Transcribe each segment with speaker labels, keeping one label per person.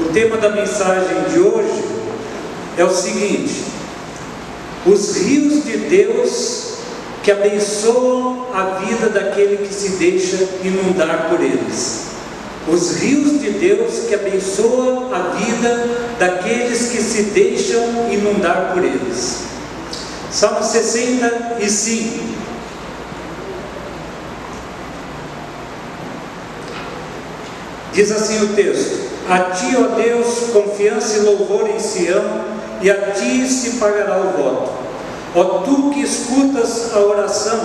Speaker 1: O tema da mensagem de hoje é o seguinte: os rios de Deus que abençoam a vida daquele que se deixa inundar por eles. Os rios de Deus que abençoam a vida daqueles que se deixam inundar por eles. Salmo 65. Diz assim o texto: A ti, ó Deus, confiança e louvor em Sião, e a ti se pagará o voto. Ó tu que escutas a oração,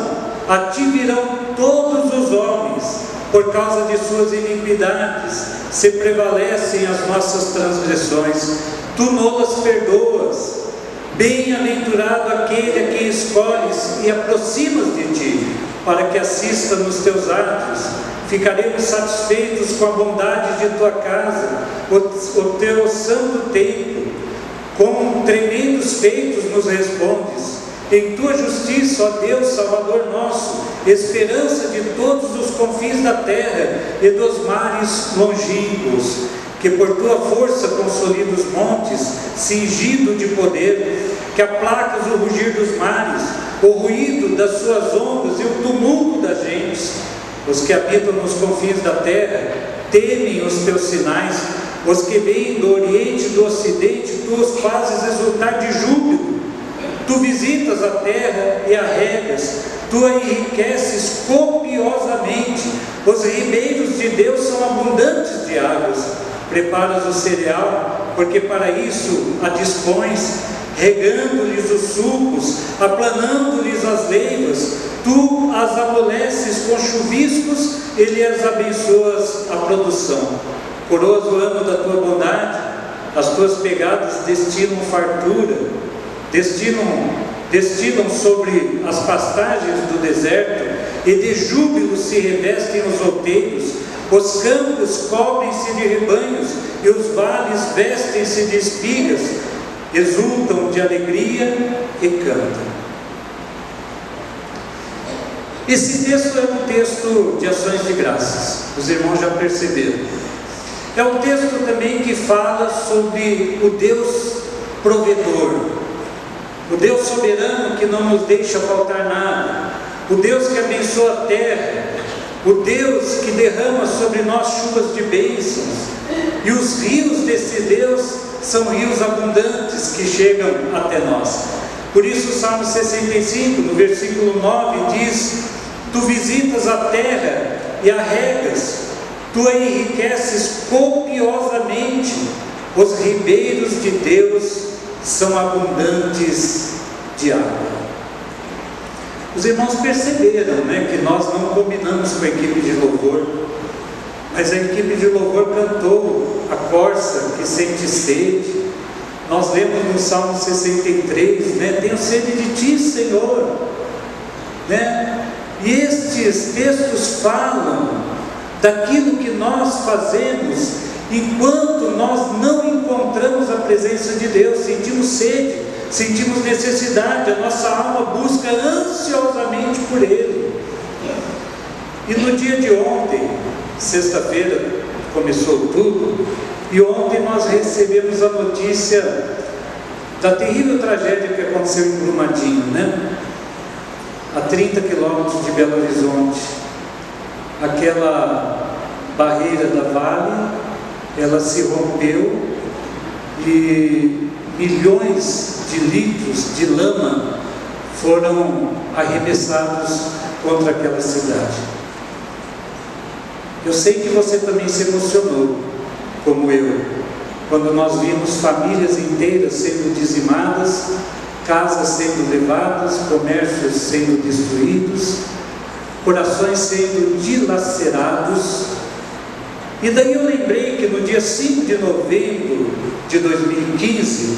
Speaker 1: a ti virão todos os homens, por causa de suas iniquidades, se prevalecem as nossas transgressões, tu nolas perdoas. Bem-aventurado aquele a quem escolhes e aproximas de ti, para que assista nos teus atos Ficaremos satisfeitos com a bondade de tua casa, o, teu santo templo. Com tremendos feitos nos respondes. Em tua justiça, ó Deus, Salvador nosso, esperança de todos os confins da terra e dos mares longínquos, que por tua força consolida os montes, cingido de poder, que aplacas o rugir dos mares, o ruído das suas ondas e o tumulto das gentes os que habitam nos confins da terra temem os teus sinais, os que vêm do Oriente e do Ocidente, tu os fazes exultar de júbilo. Tu visitas a terra e a regas, tu a enriqueces copiosamente. Os ribeiros Preparas o cereal, porque para isso a dispões, regando-lhes os sucos, aplanando-lhes as leivas, tu as amoleces com chuviscos e lhes abençoas a produção. Coroas o ano da tua bondade, as tuas pegadas destinam fartura, destinam, destinam sobre as pastagens do deserto, e de júbilo se revestem os outeiros, os campos cobrem-se de rebanhos, e os vales vestem-se de espigas, exultam de alegria e cantam. Esse texto é um texto de ações de graças, os irmãos já perceberam. É um texto também que fala sobre o Deus provedor, o Deus soberano que não nos deixa faltar nada, o Deus que abençoa a terra, o Deus que derrama sobre nós chuvas de bênçãos, e os rios desse Deus são rios abundantes que chegam até nós. Por isso, o Salmo 65, no versículo 9, diz: Tu visitas a terra e a regas, tu a enriqueces copiosamente. Os ribeiros de Deus são abundantes de água. Os irmãos perceberam né, que nós não combinamos com a equipe de louvor, mas a equipe de louvor cantou a corça que sente sede. Nós lemos no Salmo 63, né? Tenho sede de ti, Senhor. Né? E estes textos falam daquilo que nós fazemos enquanto nós não encontramos a presença de Deus, sentimos sede, sentimos necessidade, a nossa alma busca ansiosamente por Ele. E no dia de ontem, sexta-feira, começou tudo, e ontem nós recebemos a notícia da terrível tragédia que aconteceu em Brumadinho, né? a 30 quilômetros de Belo Horizonte. Aquela barreira da Vale, ela se rompeu e milhões de litros de lama foram arremessados contra aquela cidade. Eu sei que você também se emocionou, como eu, quando nós vimos famílias inteiras sendo dizimadas casas sendo levadas, comércios sendo destruídos, corações sendo dilacerados. E daí eu lembrei que no dia 5 de novembro de 2015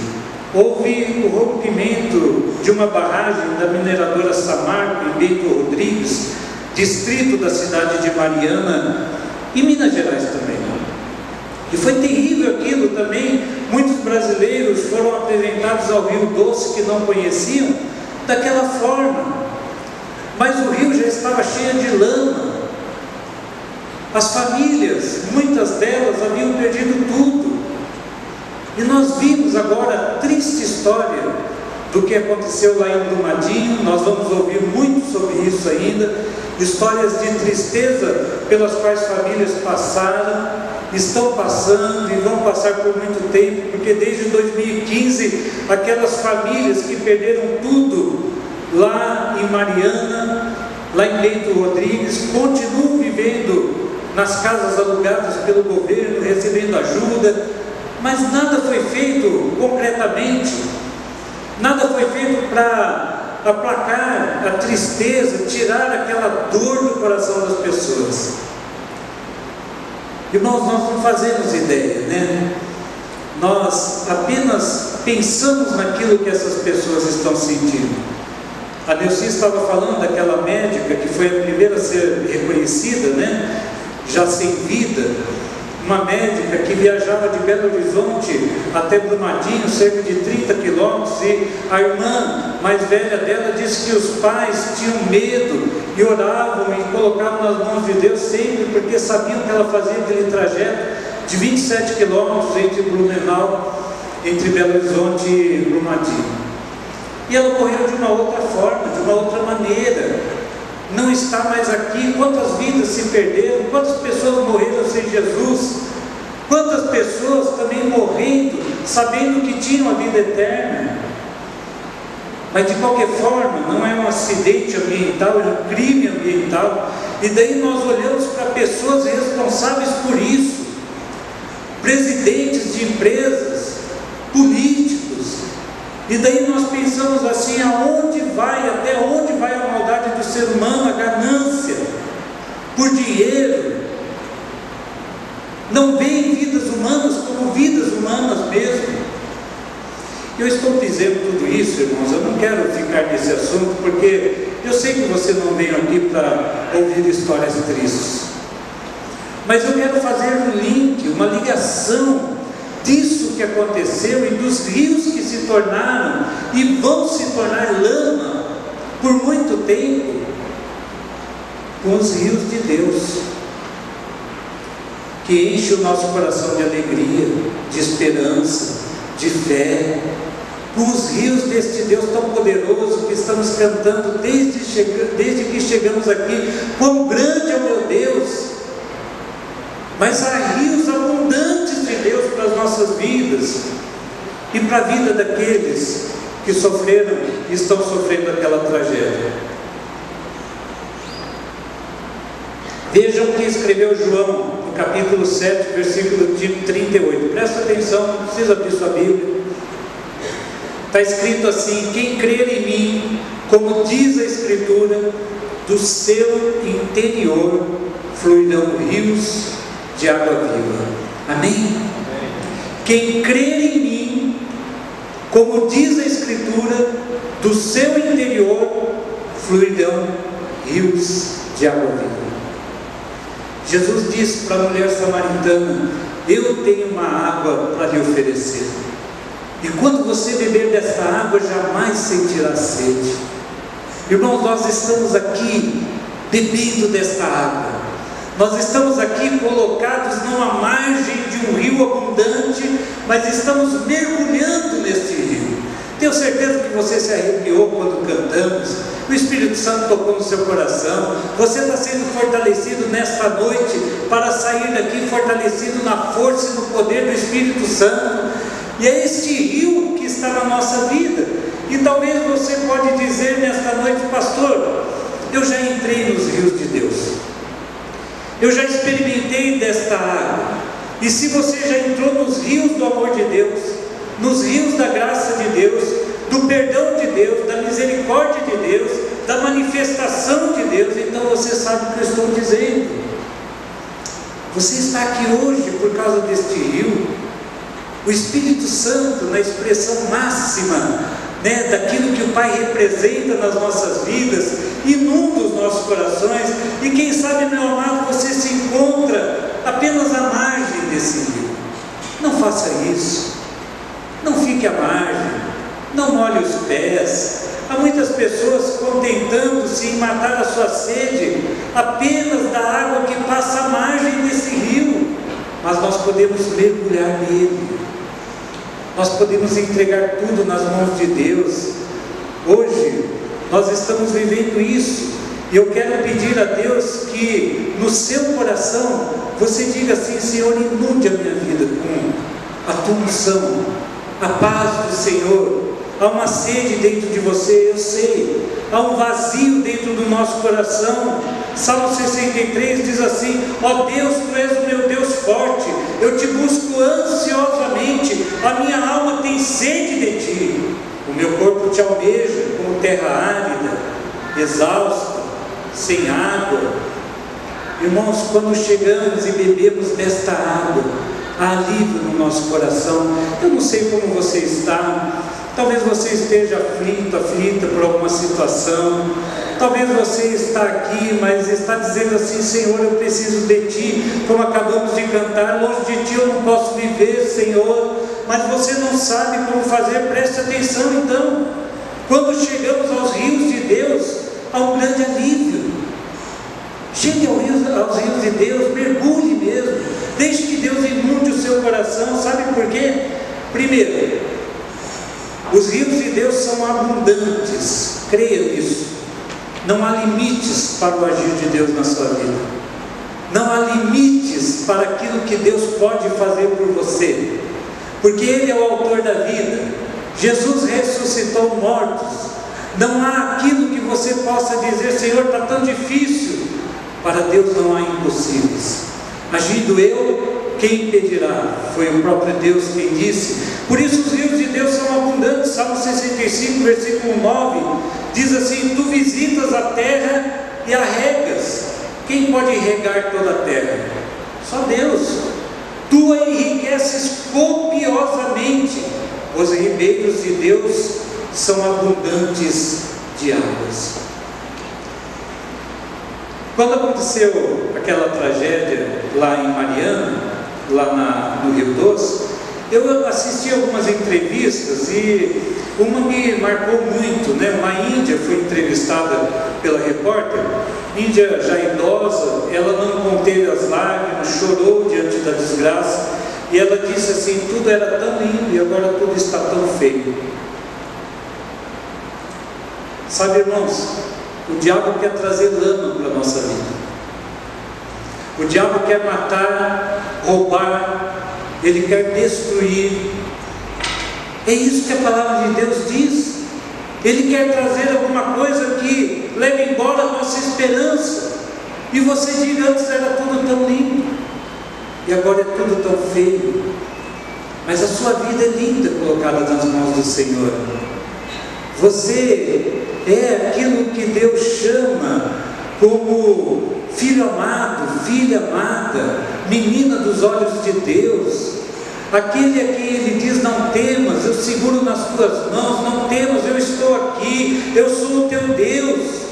Speaker 1: houve o rompimento de uma barragem da mineradora Samarco em Bento Rodrigues, distrito da cidade de Mariana, e Minas Gerais também. E foi terrível aquilo também. Muitos brasileiros foram apresentados ao Rio Doce que não conheciam daquela forma. Mas o rio já estava cheio de lama. As famílias, muitas delas haviam perdido tudo. nós vimos agora a triste história do que aconteceu lá em Brumadinho, nós vamos ouvir muito sobre isso ainda, histórias de tristeza pelas quais famílias passaram, estão passando e vão passar por muito tempo, porque desde 2015 aquelas famílias que perderam tudo lá em Mariana, lá em Bento Rodrigues, continuam vivendo nas casas alugadas pelo governo, recebendo ajuda, mas nada foi feito concretamente, nada foi feito para aplacar a tristeza, tirar aquela dor do coração das pessoas. Irmãos, nós não fazemos ideia, né? Nós apenas pensamos naquilo que essas pessoas estão sentindo. A Neuci estava falando daquela médica que foi a primeira a ser reconhecida, né? Já sem vida, uma médica que viajava de Belo Horizonte até Brumadinho, cerca de 30 quilômetros, e a irmã mais velha dela disse que os pais tinham medo e oravam e colocavam nas mãos de Deus sempre, porque sabiam que ela fazia aquele trajeto de 27 quilômetros entre Blumenau, entre Belo Horizonte e Brumadinho. E ela morreu de uma outra forma, de uma outra maneira não está mais aqui. Quantas vidas se perderam? Quantas pessoas morreram sem Jesus? Quantas pessoas também morrendo, sabendo que tinham a vida eterna? Mas de qualquer forma, não é um acidente ambiental, é um crime ambiental. E daí nós olhamos para pessoas responsáveis por isso, presidentes de empresas, políticos e daí nós pensamos assim: aonde vai, até onde vai a ser humano, a ganância por dinheiro? Não veem vidas humanas como vidas humanas mesmo. Eu estou dizendo tudo isso, irmãos, eu não quero ficar nesse assunto, porque eu sei que você não veio aqui para ouvir histórias tristes. Mas eu quero fazer um link, uma ligação disso que aconteceu e dos rios que se tornaram e vão se tornar lama por muito tempo com os rios de Deus, que enche o nosso coração de alegria, de esperança, de fé, com os rios deste Deus tão poderoso que estamos cantando desde, desde que chegamos aqui, quão grande é o meu Deus, mas há rios abundantes de Deus para as nossas vidas e para a vida daqueles que sofreram e estão sofrendo aquela tragédia. Vejam o que escreveu João no capítulo 7, versículo 38. Presta atenção, não precisa abrir sua Bíblia. Está escrito assim: Quem crer em mim, como diz a Escritura, do seu interior fluirão rios de água viva. Amém? Quem crer em mim, como diz a Escritura, do seu interior fluirão rios de água viva. Jesus disse para a mulher samaritana: Eu tenho uma água para lhe oferecer. E quando você beber dessa água, jamais sentirá sede. Irmãos, nós estamos aqui bebendo desta água. Nós estamos aqui colocados numa margem de um rio abundante, mas estamos mergulhando neste rio. Tenho certeza que você se arrepiou quando cantamos. O Espírito Santo tocou no seu coração. Você está sendo fortalecido nesta noite para sair daqui fortalecido na força e no poder do Espírito Santo. E é este rio que está na nossa vida. E talvez você pode dizer nesta noite, pastor, eu já entrei nos rios de Deus. Eu já experimentei desta água. E se você já entrou nos rios do amor de Deus, nos rios da graça de Deus, do perdão de Deus, da misericórdia de Deus, da manifestação de Deus, então você sabe o que eu estou dizendo. Você está aqui hoje por causa deste rio. O Espírito Santo, na expressão máxima né, daquilo que o Pai representa nas nossas vidas, inunda os nossos corações, e quem sabe, meu amado, você se encontra apenas à margem desse rio. Não faça isso, não fique à margem, não molhe os pés. Há muitas pessoas contentando-se em matar a sua sede apenas da água que passa à margem desse rio, mas nós podemos mergulhar nele nós podemos entregar tudo nas mãos de Deus. Hoje, nós estamos vivendo isso. E eu quero pedir a Deus que no seu coração você diga assim: Senhor, inunde a minha vida com a tua unção, a paz do Senhor. Há uma sede dentro de você, eu sei. Há um vazio dentro do nosso coração. Salmo 63 diz assim: Ó oh Deus, tu és o meu Deus forte, eu te busco ansiosamente, a minha alma tem sede de ti. O meu corpo te almeja como terra árida, exausta, sem água. Irmãos, quando chegamos e bebemos desta água, há alívio no nosso coração. Eu não sei como você está, talvez você esteja aflito, aflita por alguma situação. Talvez você está aqui, mas está dizendo assim, Senhor, eu preciso de Ti, como acabamos de cantar, longe de Ti eu não posso viver, Senhor, mas você não sabe como fazer, preste atenção então. Quando chegamos aos rios de Deus, há um grande alívio. Chegue aos rios, aos rios de Deus, mergulhe mesmo, deixe que Deus inunde o seu coração, sabe por quê? Primeiro, os rios de Deus são abundantes, creia nisso. Não há limites para o agir de Deus na sua vida. Não há limites para aquilo que Deus pode fazer por você. Porque Ele é o autor da vida. Jesus ressuscitou mortos. Não há aquilo que você possa dizer, Senhor, está tão difícil. Para Deus não há impossíveis. Agindo eu, quem impedirá? Foi o próprio Deus quem disse. Por isso os rios de Deus são abundantes. Salmo 65, versículo 9, diz assim: Tu visitas a terra e a regas. Quem pode regar toda a terra? Só Deus. Tu a enriqueces copiosamente. Os ribeiros de Deus são abundantes de águas. Quando aconteceu aquela tragédia lá em Mariana, lá na, no Rio Doce, eu assisti algumas entrevistas e uma me marcou muito, né? Uma índia foi entrevistada pela repórter, índia já idosa, ela não conteve as lágrimas, chorou diante da desgraça e ela disse assim: tudo era tão lindo e agora tudo está tão feio. Sabe, irmãos, o diabo quer trazer lama para a nossa vida. O diabo quer matar, roubar, ele quer destruir. É isso que a palavra de Deus diz. Ele quer trazer alguma coisa que leve embora a nossa esperança. E você diga antes era tudo tão lindo, e agora é tudo tão feio. Mas a sua vida é linda colocada nas mãos do Senhor. Você é aquilo que Deus chama como filho amado, filha amada, menina dos olhos de Deus. Aquele a quem ele diz: Não temas, eu seguro nas tuas mãos, não temas, eu estou aqui, eu sou o teu Deus.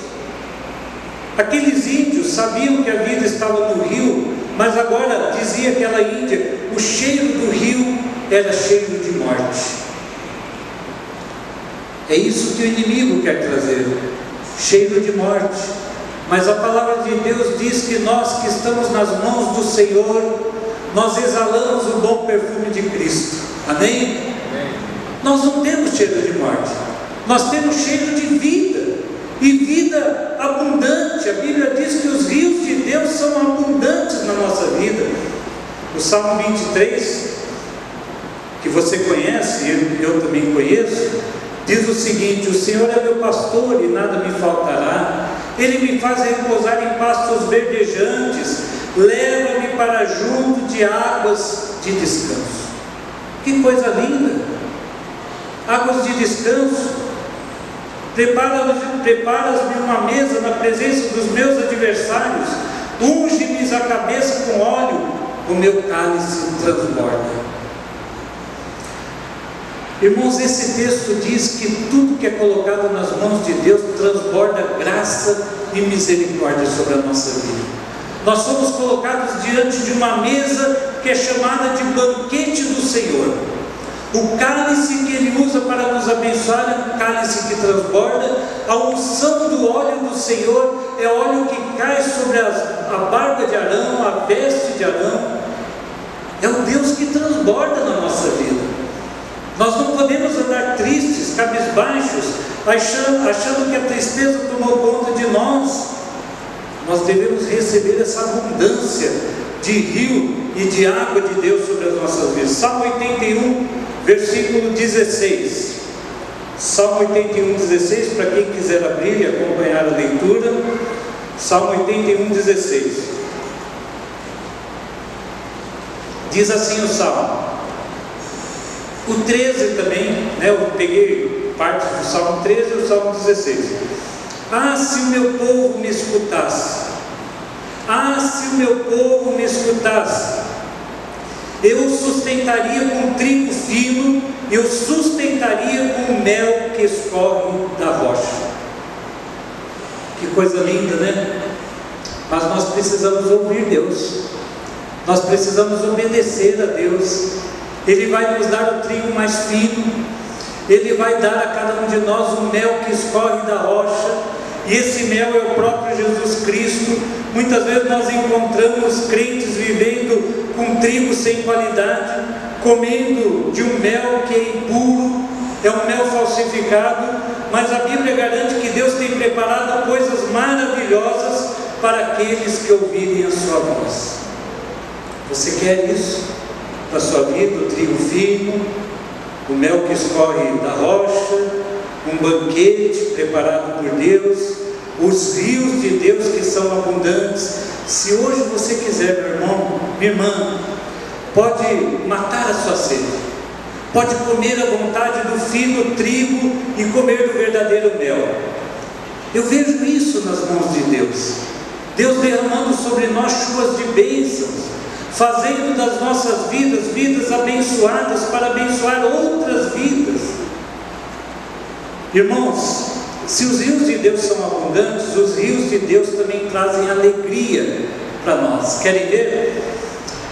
Speaker 1: Aqueles índios sabiam que a vida estava no rio, mas agora dizia aquela índia: o cheiro do rio era cheiro de morte. É isso que o inimigo quer trazer: cheiro de morte. Mas a palavra de Deus diz que nós que estamos nas mãos do Senhor, nós exalamos o bom perfume de Cristo. Amém? Amém? Nós não temos cheiro de morte, nós temos cheiro de vida e vida abundante. A Bíblia diz que os rios de Deus são abundantes na nossa vida. O Salmo 23, que você conhece, eu, eu também conheço, diz o seguinte: O Senhor é meu pastor e nada me faltará. Ele me faz repousar em pastos verdejantes, leva-me para junto de águas de descanso. Que coisa linda! Águas de descanso. Preparas-me prepara uma mesa na presença dos meus adversários, unge-me a cabeça com óleo, o meu cálice transborda. Irmãos, esse texto diz que tudo que é colocado nas mãos de Deus transborda graça e misericórdia sobre a nossa vida. Nós somos colocados diante de uma mesa que é chamada de banquete do Senhor. O cálice que Ele usa para nos abençoar é um cálice que transborda. A unção do óleo do Senhor é óleo que cai sobre a barba de Arão, a veste de Arão. É o Deus que transborda na nossa vida. Nós não podemos andar tristes, cabisbaixos, achando, achando que a tristeza tomou conta de nós. Nós devemos receber essa abundância de rio e de água de Deus sobre as nossas vidas. Salmo 81, versículo 16. Salmo 81, 16, para quem quiser abrir e acompanhar a leitura. Salmo 81, 16. Diz assim o Salmo. O 13 também, né, eu peguei parte do Salmo 13 e o Salmo 16. Ah, se o meu povo me escutasse! Ah, se o meu povo me escutasse! Eu sustentaria com trigo fino, eu sustentaria com mel que escorre da rocha. Que coisa linda, né? Mas nós precisamos ouvir Deus, nós precisamos obedecer a Deus. Ele vai nos dar o trigo mais fino, Ele vai dar a cada um de nós o mel que escorre da rocha, e esse mel é o próprio Jesus Cristo. Muitas vezes nós encontramos crentes vivendo com trigo sem qualidade, comendo de um mel que é impuro, é um mel falsificado, mas a Bíblia garante que Deus tem preparado coisas maravilhosas para aqueles que ouvirem a sua voz. Você quer isso para a sua vida? O trigo fino, o mel que escorre da rocha, um banquete preparado por Deus, os rios de Deus que são abundantes. Se hoje você quiser, meu irmão, minha irmã, pode matar a sua sede, pode comer à vontade do fino trigo e comer do verdadeiro mel. Eu vejo isso nas mãos de Deus. Deus derramando sobre nós chuvas de bênçãos, fazendo das nossas vidas vidas abençoadas para abençoar outras vidas. Irmãos, se os rios de Deus são abundantes, os rios de Deus também trazem alegria para nós. Querem ver?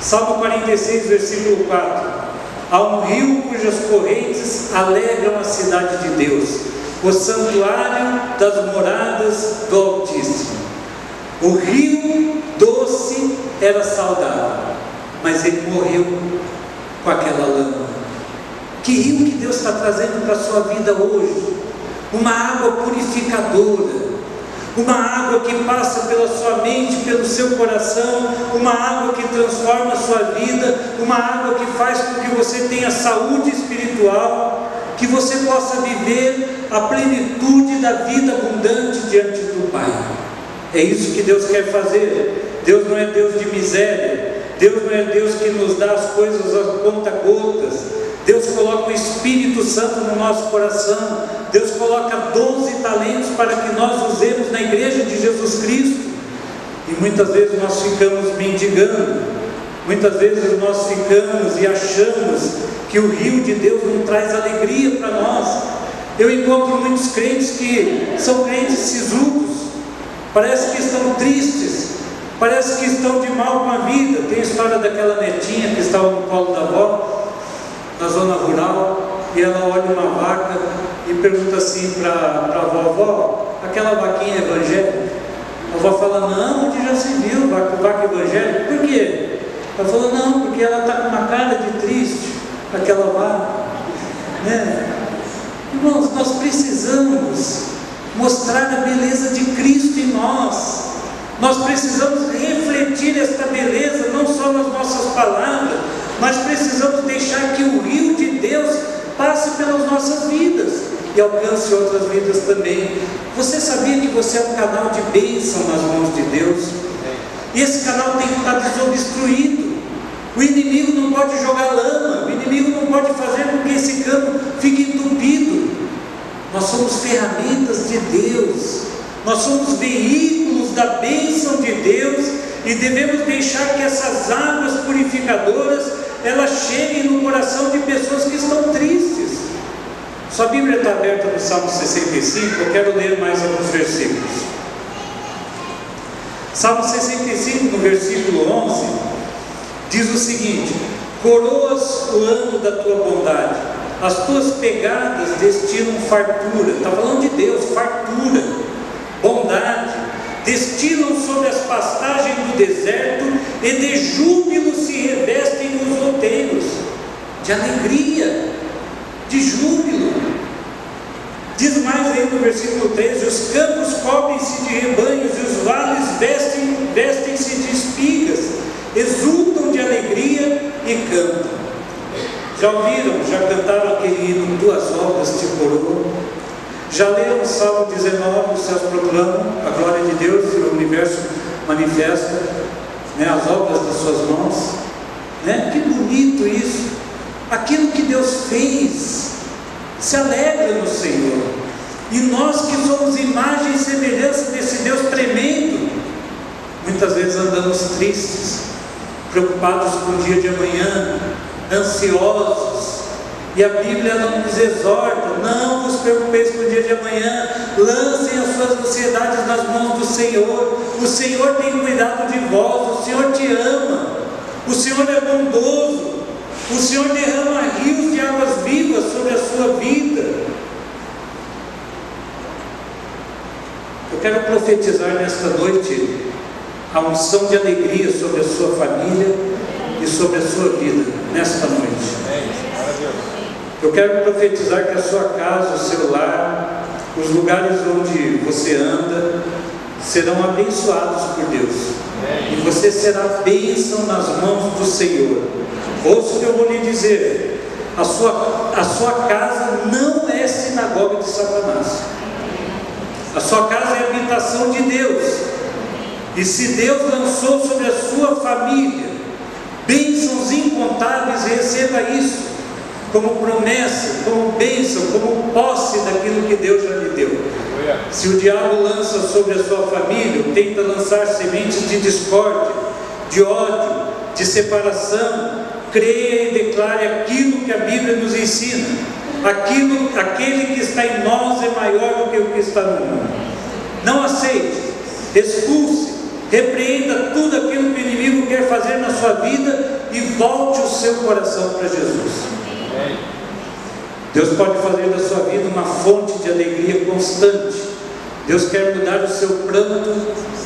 Speaker 1: Salmo 46, versículo 4. Há um rio cujas correntes alegram a cidade de Deus, o santuário das moradas do Altíssimo. O rio doce era saudável, mas ele morreu com aquela lama. Que rio que Deus está trazendo para a sua vida hoje? Uma água purificadora, uma água que passa pela sua mente, pelo seu coração, uma água que transforma a sua vida, uma água que faz com que você tenha saúde espiritual, que você possa viver a plenitude da vida abundante diante do Pai. É isso que Deus quer fazer. Deus não é Deus de miséria, Deus não é Deus que nos dá as coisas a conta gotas. Deus coloca o Espírito Santo no nosso coração. Deus coloca 12 talentos para que nós usemos na igreja de Jesus Cristo. E muitas vezes nós ficamos mendigando, muitas vezes nós ficamos e achamos que o rio de Deus não traz alegria para nós. Eu encontro muitos crentes que são crentes sisudos, parece que estão tristes, parece que estão de mal com a vida. Tem a história daquela netinha que estava no colo da avó, na zona rural, e ela olha uma vaca e pergunta assim para a vovó, aquela vaquinha evangélica? A avó fala, não, onde já se viu vaca, vaca evangélica? Por quê? Ela falou, não, porque ela está com uma cara de triste, aquela vaca. Né? Irmãos, nós precisamos mostrar a beleza de Cristo em nós. Nós precisamos refletir esta beleza não só nas nossas palavras, mas precisamos deixar que o rio de Deus passe pelas nossas vidas e alcance outras vidas também. Você sabia que você é um canal de bênção nas mãos de Deus? E esse canal tem que estar desobstruído. O inimigo não pode jogar lama, o inimigo não pode fazer com que esse cano fique entupido. Nós somos ferramentas de Deus, nós somos veículos da bênção de Deus e devemos deixar que essas águas purificadoras elas cheguem no coração de pessoas que estão tristes. Sua Bíblia está aberta no Salmo 65, eu quero ler mais alguns versículos. Salmo 65, no versículo 11, diz o seguinte: Coroas o ano da tua bondade, as tuas pegadas destilam fartura. Está falando de Deus, fartura, bondade, destilam sobre as pastagens do deserto e de júbilo se revestem nos outeiros, de alegria. de júbilo. Diz mais aí no versículo 13: Os campos cobrem-se de rebanhos e os vales vestem-se vestem de espigas, exultam de alegria e cantam. Já ouviram, já cantaram aquele hino, Duas obras te coroam? Já leram o Salmo 19, os céus proclamam a glória de Deus e o universo manifesta né, as obras das suas mãos? Né? Que bonito isso! Aquilo que Deus fez, se alegra no Senhor. E nós que somos imagem e semelhança desse Deus tremendo, muitas vezes andamos tristes, preocupados com o dia de amanhã, ansiosos. E a Bíblia não nos exorta, não vos preocupeis com o dia de amanhã, lancem as suas ansiedades nas mãos do Senhor. O Senhor tem cuidado de vós, o Senhor te ama, o Senhor é bondoso, o Senhor derrama rios de águas vivas sobre a sua vida. Eu quero profetizar nesta noite a unção de alegria sobre a sua família e sobre a sua vida nesta noite. Eu quero profetizar que a sua casa, o seu lar, os lugares onde você anda, serão abençoados por Deus. E você será bênção nas mãos do Senhor. Ouça o que eu vou lhe dizer. A sua, a sua casa não é sinagoga de Satanás. A sua casa é habitação de Deus. E se Deus lançou sobre a sua família bênçãos incontáveis, receba isso como promessa, como bênção, como posse daquilo que Deus já lhe deu. Se o diabo lança sobre a sua família, tenta lançar sementes de discórdia, de ódio, de separação, creia e declare aquilo que a Bíblia nos ensina. Aquilo, aquele que está em nós é maior do que o que está no mundo. Não aceite, expulse, repreenda tudo aquilo que o inimigo quer fazer na sua vida e volte o seu coração para Jesus. Deus pode fazer da sua vida uma fonte de alegria constante. Deus quer mudar o seu pranto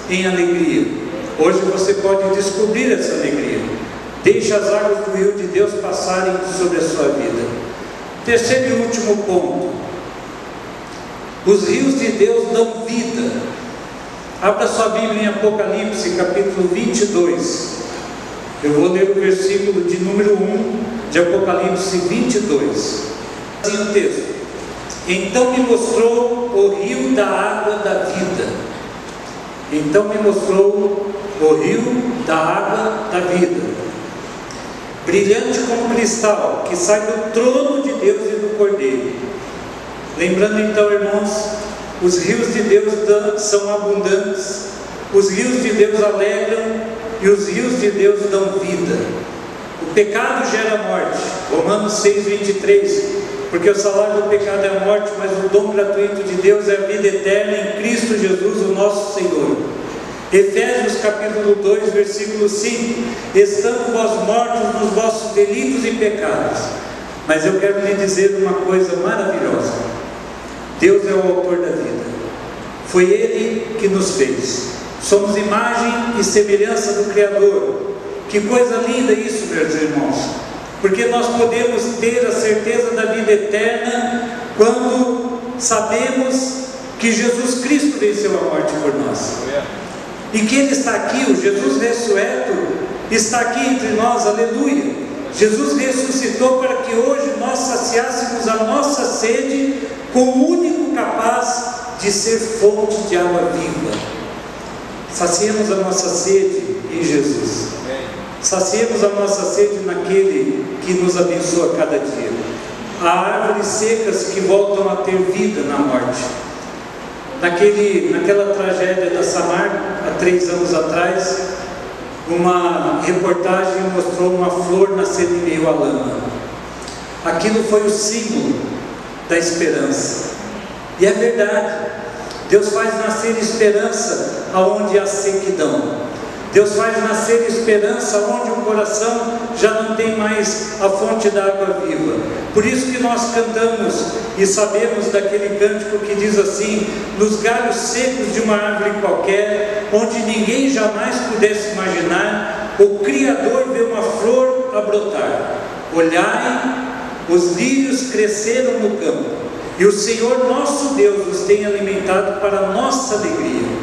Speaker 1: em alegria. Hoje você pode descobrir essa alegria. Deixe as águas do rio de Deus passarem sobre a sua vida. Terceiro e último ponto. Os rios de Deus dão vida. Abra sua Bíblia em Apocalipse, capítulo 22. Eu vou ler o versículo de número 1 de Apocalipse 22. Assim o texto. Então me mostrou o rio da água da vida. Então me mostrou o rio da água da vida, brilhante como cristal, que sai do trono de Deus e do Cordeiro. Lembrando então, irmãos, os rios de Deus são abundantes, os rios de Deus alegram e os rios de Deus dão vida. O pecado gera morte, Romanos 6, 23. Porque o salário do pecado é a morte, mas o dom gratuito de Deus é a vida eterna em Cristo Jesus, o nosso Senhor. Efésios capítulo 2, versículo 5: Estando vós mortos nos vossos delitos e pecados. Mas eu quero lhe dizer uma coisa maravilhosa: Deus é o autor da vida, foi Ele que nos fez. Somos imagem e semelhança do Criador. Que coisa linda isso, meus irmãos. Porque nós podemos ter a certeza da vida eterna quando sabemos que Jesus Cristo venceu a morte por nós. E que Ele está aqui, o Jesus ressurreto, está aqui entre nós, aleluia. Jesus ressuscitou para que hoje nós saciássemos a nossa sede com o único capaz de ser fonte de água viva. Saciemos a nossa sede em Jesus. Saciemos a nossa sede naquele que nos abençoa cada dia. Há árvores secas que voltam a ter vida na morte. Naquele, naquela tragédia da Samar, há três anos atrás, uma reportagem mostrou uma flor nascendo em meio à lama. Aquilo foi o símbolo da esperança. E é verdade. Deus faz nascer esperança aonde há sequidão. Deus faz nascer esperança onde o coração já não tem mais a fonte da água viva. Por isso que nós cantamos e sabemos daquele cântico que diz assim: nos galhos secos de uma árvore qualquer, onde ninguém jamais pudesse imaginar, o Criador vê uma flor a brotar. Olhai os lírios cresceram no campo, e o Senhor nosso Deus os tem alimentado para nossa alegria.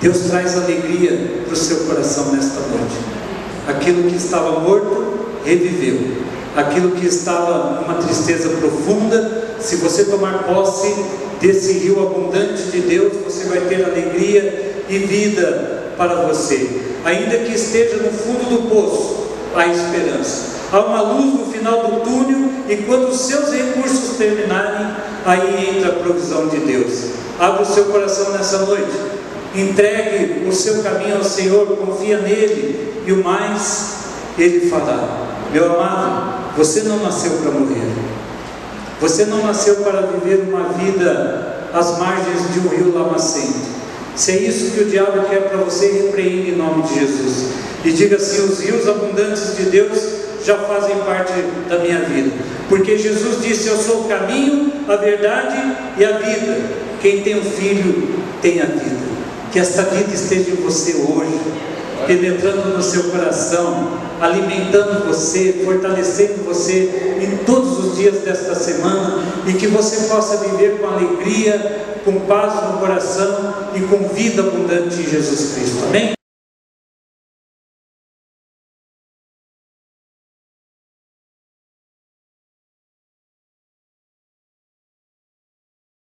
Speaker 1: Deus traz alegria para o seu coração nesta noite. Aquilo que estava morto, reviveu. Aquilo que estava numa tristeza profunda, se você tomar posse desse rio abundante de Deus, você vai ter alegria e vida para você. Ainda que esteja no fundo do poço, há esperança. Há uma luz no final do túnel e quando os seus recursos terminarem, aí entra a provisão de Deus. Abra o seu coração nessa noite. Entregue o seu caminho ao Senhor, confia nele e o mais ele fará. Meu amado, você não nasceu para morrer. Você não nasceu para viver uma vida às margens de um rio lamacento. Se é isso que o diabo quer para você, repreende em nome de Jesus. E diga assim: os rios abundantes de Deus já fazem parte da minha vida. Porque Jesus disse: Eu sou o caminho, a verdade e a vida. Quem tem o um filho tem a vida. Que esta vida esteja em você hoje, penetrando no seu coração, alimentando você, fortalecendo você em todos os dias desta semana e que você possa viver com alegria, com paz no coração e com vida abundante em Jesus Cristo. Amém?